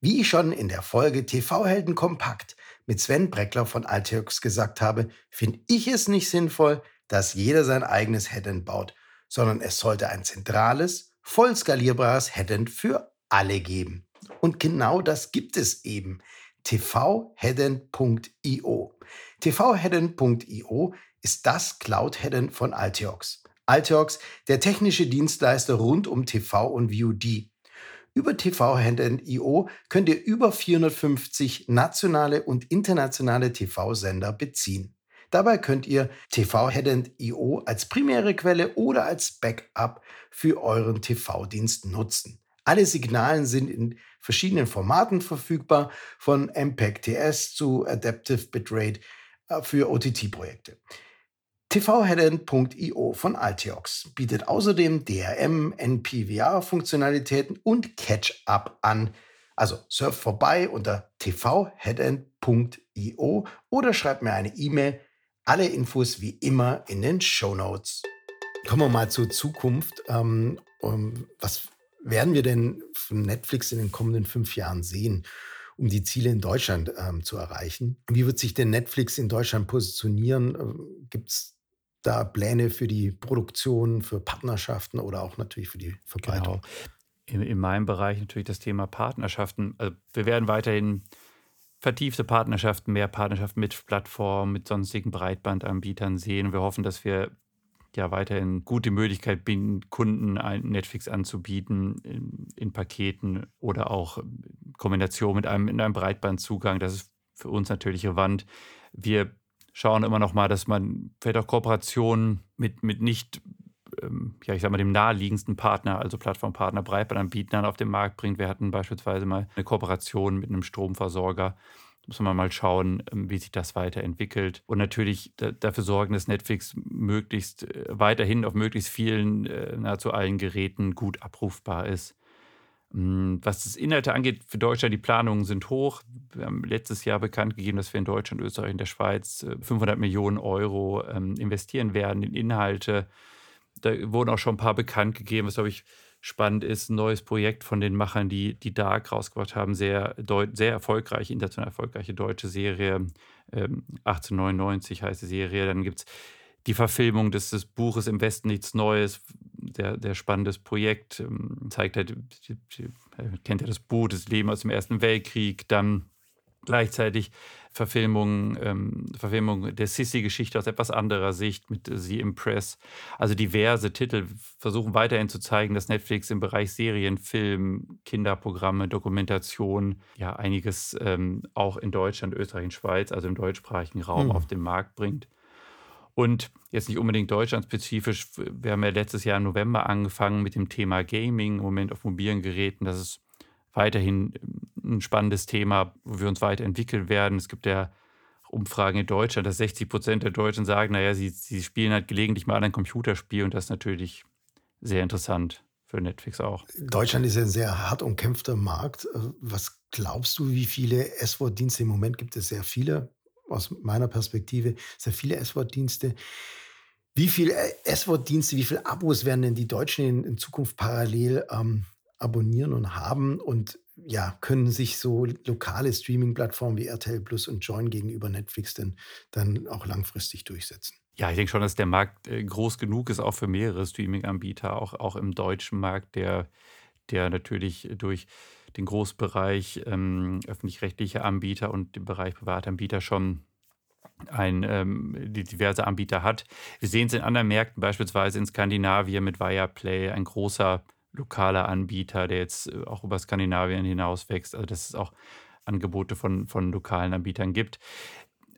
Wie ich schon in der Folge TV-Helden kompakt mit Sven Breckler von Altiox gesagt habe, finde ich es nicht sinnvoll, dass jeder sein eigenes Headend baut, sondern es sollte ein zentrales, voll skalierbares Headend für alle geben. Und genau das gibt es eben. tvheadend.io. tvheadend.io ist das Cloud-Headend von Altiox. Altiox, der technische Dienstleister rund um TV und VOD. Über tvheadend.io könnt ihr über 450 nationale und internationale TV-Sender beziehen. Dabei könnt ihr tvheadend.io als primäre Quelle oder als Backup für euren TV-Dienst nutzen. Alle Signalen sind in verschiedenen Formaten verfügbar, von MPEG-TS zu Adaptive Bitrate äh, für OTT-Projekte. tvheadend.io von Altiox bietet außerdem DRM, NPVR-Funktionalitäten und Catch-up an. Also surf vorbei unter tvheadend.io oder schreibt mir eine E-Mail. Alle Infos wie immer in den Show Notes. Kommen wir mal zur Zukunft. Ähm, was werden wir denn von Netflix in den kommenden fünf Jahren sehen, um die Ziele in Deutschland ähm, zu erreichen? Wie wird sich denn Netflix in Deutschland positionieren? Äh, Gibt es da Pläne für die Produktion, für Partnerschaften oder auch natürlich für die Verbreitung? Genau. In, in meinem Bereich natürlich das Thema Partnerschaften. Also wir werden weiterhin vertiefte Partnerschaften, mehr Partnerschaften mit Plattformen, mit sonstigen Breitbandanbietern sehen. Wir hoffen, dass wir ja weiterhin gute Möglichkeit bieten, Kunden ein Netflix anzubieten in, in Paketen oder auch in Kombination mit einem, in einem Breitbandzugang. Das ist für uns natürlich relevant. Wir schauen immer noch mal, dass man vielleicht auch Kooperationen mit, mit nicht, ähm, ja, ich sag mal, dem naheliegendsten Partner, also Plattformpartner, Breitbandanbietern auf den Markt bringt. Wir hatten beispielsweise mal eine Kooperation mit einem Stromversorger, muss man mal schauen, ähm, wie sich das weiterentwickelt. Und natürlich dafür sorgen, dass Netflix möglichst äh, weiterhin auf möglichst vielen, äh, nahezu allen Geräten gut abrufbar ist. Hm, was das Inhalte angeht, für Deutschland, die Planungen sind hoch. Wir haben letztes Jahr bekannt gegeben, dass wir in Deutschland, Österreich und der Schweiz 500 äh, Millionen Euro ähm, investieren werden in Inhalte. Da wurden auch schon ein paar bekannt gegeben, was, glaube ich, spannend ist, ein neues Projekt von den Machern, die, die Dark rausgebracht haben, sehr, sehr erfolgreich, international erfolgreiche deutsche Serie, ähm, 1899 heißt die Serie. Dann gibt es die Verfilmung des, des, Buches Im Westen nichts Neues, sehr, sehr spannendes Projekt, ähm, zeigt halt, kennt ja das Buch, das Leben aus dem Ersten Weltkrieg, dann gleichzeitig Verfilmung, ähm, Verfilmung der Sissy-Geschichte aus etwas anderer Sicht mit The Impress. Also diverse Titel versuchen weiterhin zu zeigen, dass Netflix im Bereich Serien, Film, Kinderprogramme, Dokumentation ja einiges ähm, auch in Deutschland, Österreich und Schweiz, also im deutschsprachigen Raum mhm. auf den Markt bringt. Und jetzt nicht unbedingt deutschlandspezifisch. Wir haben ja letztes Jahr im November angefangen mit dem Thema Gaming, im Moment auf mobilen Geräten. Das ist weiterhin ähm, ein spannendes Thema, wo wir uns weiterentwickeln werden. Es gibt ja Umfragen in Deutschland, dass 60 Prozent der Deutschen sagen, naja, sie, sie spielen halt gelegentlich mal ein Computerspiel und das ist natürlich sehr interessant für Netflix auch. Deutschland ist ja ein sehr hart umkämpfter Markt. Äh, was glaubst du, wie viele S-Wort-Dienste im Moment gibt es? Sehr viele, aus meiner Perspektive, sehr viele S-Wort-Dienste. Wie viele äh, S-Wort-Dienste, wie viele Abos werden denn die Deutschen in, in Zukunft parallel ähm, abonnieren und haben und ja, können sich so lokale Streaming-Plattformen wie RTL Plus und Join gegenüber Netflix denn dann auch langfristig durchsetzen? Ja, ich denke schon, dass der Markt äh, groß genug ist, auch für mehrere Streaming-Anbieter, auch, auch im deutschen Markt, der, der natürlich durch den Großbereich ähm, öffentlich-rechtliche Anbieter und den Bereich Privatanbieter schon ein, ähm, diverse Anbieter hat. Wir sehen es in anderen Märkten, beispielsweise in Skandinavien mit Viaplay, ein großer lokaler Anbieter, der jetzt äh, auch über Skandinavien hinaus wächst. Also dass es auch Angebote von, von lokalen Anbietern gibt.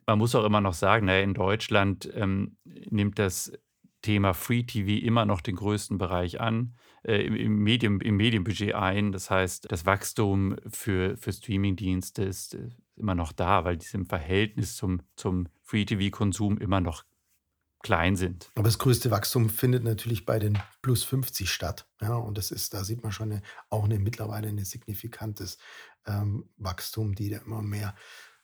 Man muss auch immer noch sagen, naja, in Deutschland ähm, nimmt das Thema Free TV immer noch den größten Bereich an, äh, im, Medium, im Medienbudget ein. Das heißt, das Wachstum für, für Streamingdienste ist äh, immer noch da, weil die im Verhältnis zum, zum Free TV-Konsum immer noch klein sind. Aber das größte Wachstum findet natürlich bei den plus 50 statt. Ja, und das ist, da sieht man schon eine, auch eine mittlerweile ein signifikantes ähm, Wachstum, die da immer mehr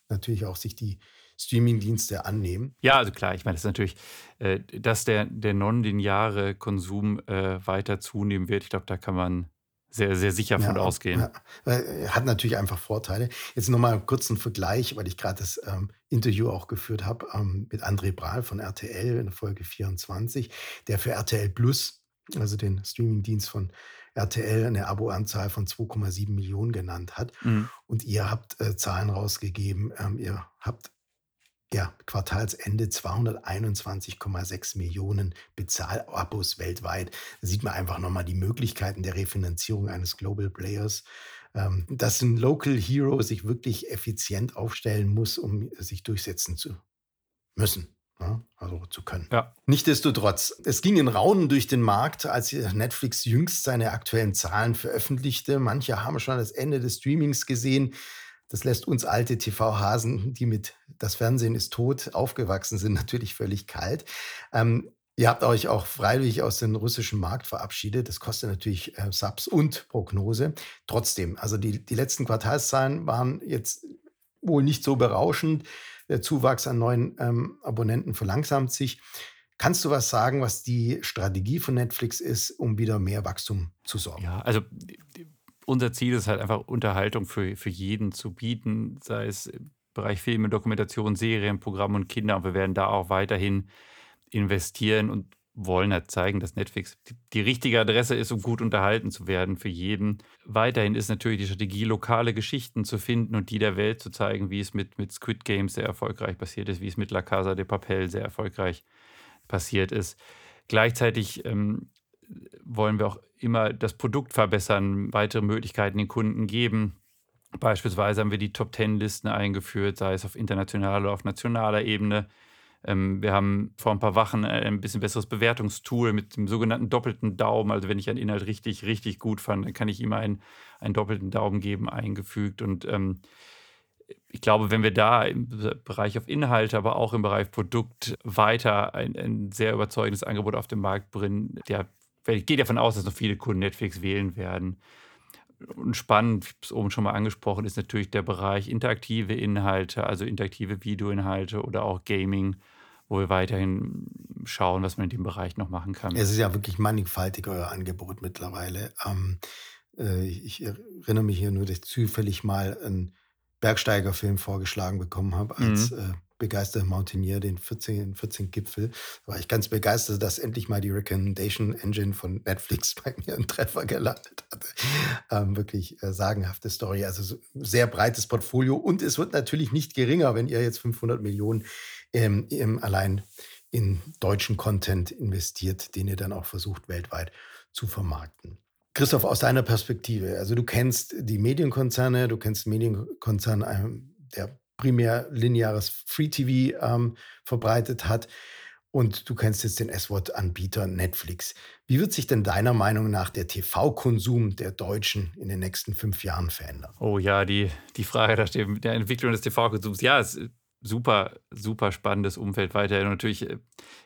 natürlich auch sich die Streaming-Dienste annehmen. Ja, also klar, ich meine, das ist natürlich, äh, dass der, der non-lineare Konsum äh, weiter zunehmen wird. Ich glaube, da kann man sehr, sehr sicher von ja, ausgehen. Ja, äh, hat natürlich einfach Vorteile. Jetzt nochmal kurz einen Vergleich, weil ich gerade das ähm, Interview auch geführt habe ähm, mit André Brahl von RTL in Folge 24, der für RTL Plus, also den Streamingdienst von RTL, eine Abo-Anzahl von 2,7 Millionen genannt hat. Mhm. Und ihr habt äh, Zahlen rausgegeben. Ähm, ihr habt ja, Quartalsende 221,6 Millionen Bezahlabos weltweit. Da sieht man einfach nochmal die Möglichkeiten der Refinanzierung eines Global Players, ähm, dass ein Local Hero sich wirklich effizient aufstellen muss, um sich durchsetzen zu müssen. Ja, also zu können. Ja. Nichtsdestotrotz, es ging in Raunen durch den Markt, als Netflix jüngst seine aktuellen Zahlen veröffentlichte. Manche haben schon das Ende des Streamings gesehen. Das lässt uns alte TV-Hasen, die mit Das Fernsehen ist tot aufgewachsen sind, natürlich völlig kalt. Ähm, ihr habt euch auch freiwillig aus dem russischen Markt verabschiedet. Das kostet natürlich äh, Subs und Prognose. Trotzdem, also die, die letzten Quartalszahlen waren jetzt wohl nicht so berauschend. Der Zuwachs an neuen ähm, Abonnenten verlangsamt sich. Kannst du was sagen, was die Strategie von Netflix ist, um wieder mehr Wachstum zu sorgen? Ja, also unser Ziel ist halt einfach Unterhaltung für, für jeden zu bieten, sei es im Bereich Filme, Dokumentation, Serien, Programm und Kinder. Und wir werden da auch weiterhin investieren und wollen halt zeigen, dass Netflix die, die, richtige Adresse ist, um gut unterhalten zu werden für jeden. Weiterhin ist natürlich die Strategie, lokale Geschichten zu finden und die der Welt zu zeigen, wie es mit, mit Squid Games sehr erfolgreich passiert ist, wie es mit La Casa de Papel sehr erfolgreich passiert ist. Gleichzeitig ähm, wollen wir auch immer das Produkt verbessern, weitere Möglichkeiten den Kunden geben. Beispielsweise haben wir die Top-10-Listen eingeführt, sei es auf internationaler oder auf nationaler Ebene. Ähm, wir haben vor ein paar Wochen äh, ein bisschen besseres Bewertungstool mit dem sogenannten doppelten Daumen. Also wenn ich einen Inhalt richtig, richtig gut fand, dann kann ich ihm einen, einen doppelten Daumen geben, eingefügt. Und ähm, ich glaube, wenn wir da im Bereich auf Inhalte, aber auch im Bereich Produkt weiter ein, ein sehr überzeugendes Angebot auf den Markt bringen, der ich gehe davon aus, dass noch viele Kunden Netflix wählen werden. Und spannend, ich habe es oben schon mal angesprochen, ist natürlich der Bereich interaktive Inhalte, also interaktive Videoinhalte oder auch Gaming, wo wir weiterhin schauen, was man in dem Bereich noch machen kann. Es ist ja wirklich mannigfaltig, euer Angebot mittlerweile. Ähm, äh, ich erinnere mich hier nur, dass ich zufällig mal einen Bergsteigerfilm vorgeschlagen bekommen habe als mhm. äh, begeisterter Mountaineer, den 14, 14 Gipfel. Da war ich ganz begeistert, dass endlich mal die Recommendation Engine von Netflix bei mir einen Treffer gelandet hatte. Ähm, wirklich äh, sagenhafte Story. Also so sehr breites Portfolio und es wird natürlich nicht geringer, wenn ihr jetzt 500 Millionen ähm, allein in deutschen Content investiert, den ihr dann auch versucht weltweit zu vermarkten. Christoph, aus deiner Perspektive, also du kennst die Medienkonzerne, du kennst Medienkonzern, ähm, der primär lineares Free TV ähm, verbreitet hat. Und du kennst jetzt den S-Wort-Anbieter Netflix. Wie wird sich denn deiner Meinung nach der TV-Konsum der Deutschen in den nächsten fünf Jahren verändern? Oh ja, die, die Frage der, der Entwicklung des TV-Konsums. Ja, es ist super, super spannendes Umfeld weiterhin. Und natürlich äh,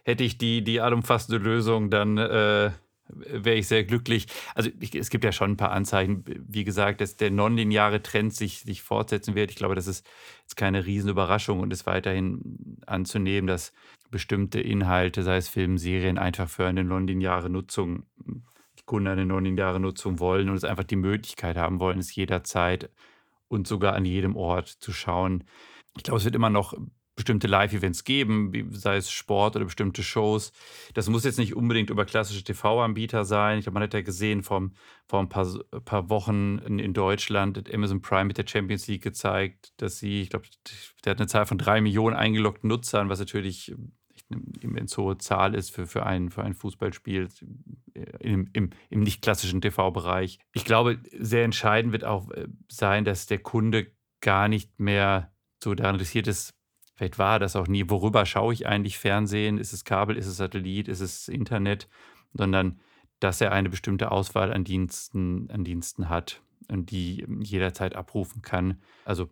hätte ich die, die allumfassende Lösung dann. Äh, wäre ich sehr glücklich. Also ich, es gibt ja schon ein paar Anzeichen, wie gesagt, dass der nonlineare Trend sich, sich fortsetzen wird. Ich glaube, das ist jetzt keine Riesenüberraschung und ist weiterhin anzunehmen, dass bestimmte Inhalte, sei es Film, Serien, einfach für eine nonlineare Nutzung, die Kunden eine nonlineare Nutzung wollen und es einfach die Möglichkeit haben wollen, es jederzeit und sogar an jedem Ort zu schauen. Ich glaube, es wird immer noch bestimmte Live-Events geben, sei es Sport oder bestimmte Shows. Das muss jetzt nicht unbedingt über klassische TV-Anbieter sein. Ich glaube, man hat ja gesehen vor, vor ein paar, paar Wochen in, in, Deutschland hat Amazon Prime mit der Champions League gezeigt, dass sie, ich glaube, der hat eine Zahl von drei Millionen eingeloggten Nutzern, was natürlich eine immens hohe Zahl ist für, für, ein, für ein Fußballspiel im, im, im nicht klassischen TV-Bereich. Ich glaube, sehr entscheidend wird auch äh, sein, dass der Kunde gar nicht mehr so daran interessiert ist, Vielleicht war das auch nie, worüber schaue ich eigentlich Fernsehen? Ist es Kabel, ist es Satellit, ist es Internet? Sondern dass er eine bestimmte Auswahl an Diensten, an Diensten hat und die jederzeit abrufen kann. Also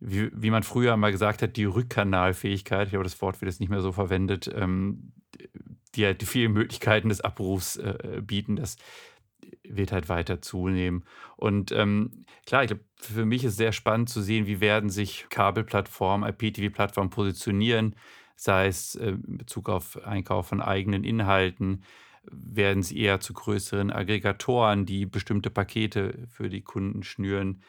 wie, wie man früher mal gesagt hat, die Rückkanalfähigkeit, ich glaube, das Wort wird jetzt nicht mehr so verwendet, ähm, die halt die vielen Möglichkeiten des Abrufs äh, bieten, das wird halt weiter zunehmen. Und ähm, klar, ich glaube, für mich ist sehr spannend zu sehen, wie werden sich Kabelplattformen, IPTV-Plattformen positionieren, sei es äh, in Bezug auf Einkauf von eigenen Inhalten, werden sie eher zu größeren Aggregatoren, die bestimmte Pakete für die Kunden schnüren.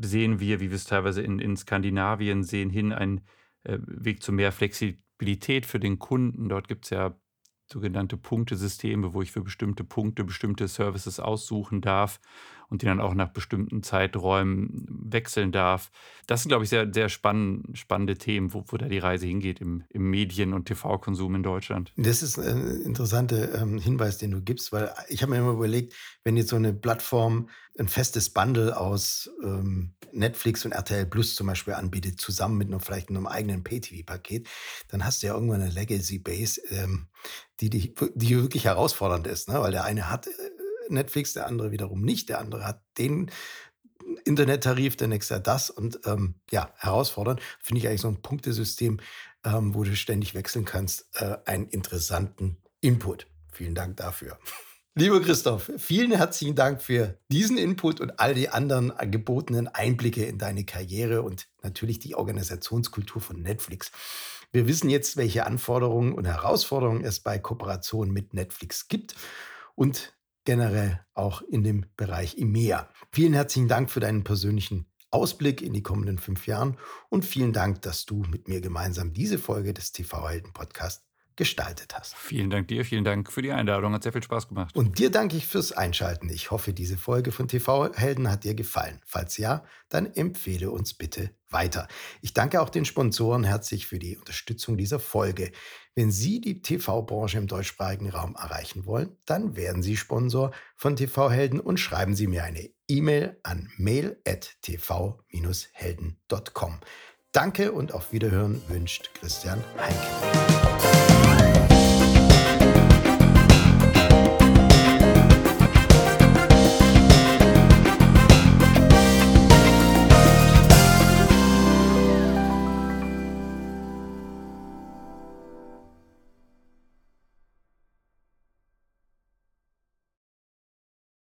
Sehen wir, wie wir es teilweise in, in Skandinavien sehen, hin, einen äh, Weg zu mehr Flexibilität für den Kunden. Dort gibt es ja sogenannte Punktesysteme, wo ich für bestimmte Punkte bestimmte Services aussuchen darf und die dann auch nach bestimmten Zeiträumen wechseln darf. Das sind, glaube ich, sehr, sehr spann spannende Themen, wo, wo da die Reise hingeht im, im Medien- und TV-Konsum in Deutschland. Das ist ein interessanter ähm, Hinweis, den du gibst, weil ich habe mir immer überlegt, wenn jetzt so eine Plattform ein festes Bundle aus ähm, Netflix und RTL Plus zum Beispiel anbietet, zusammen mit einem, vielleicht einem eigenen Pay-TV-Paket, dann hast du ja irgendwann eine Legacy-Base, ähm, die, die, die wirklich herausfordernd ist, ne? weil der eine hat äh, Netflix, der andere wiederum nicht, der andere hat den Internettarif, der nächste das und ähm, ja, herausfordernd. Finde ich eigentlich so ein Punktesystem, ähm, wo du ständig wechseln kannst, äh, einen interessanten Input. Vielen Dank dafür. Lieber Christoph, vielen herzlichen Dank für diesen Input und all die anderen gebotenen Einblicke in deine Karriere und natürlich die Organisationskultur von Netflix. Wir wissen jetzt, welche Anforderungen und Herausforderungen es bei Kooperationen mit Netflix gibt und generell auch in dem Bereich EMEA. Vielen herzlichen Dank für deinen persönlichen Ausblick in die kommenden fünf Jahren und vielen Dank, dass du mit mir gemeinsam diese Folge des TV-Helden Podcasts gestaltet hast. Vielen Dank dir, vielen Dank für die Einladung, hat sehr viel Spaß gemacht. Und dir danke ich fürs Einschalten. Ich hoffe, diese Folge von TV Helden hat dir gefallen. Falls ja, dann empfehle uns bitte weiter. Ich danke auch den Sponsoren herzlich für die Unterstützung dieser Folge. Wenn Sie die TV-Branche im deutschsprachigen Raum erreichen wollen, dann werden Sie Sponsor von TV Helden und schreiben Sie mir eine E-Mail an mail@tv-helden.com. Danke und auf Wiederhören wünscht Christian Heinke.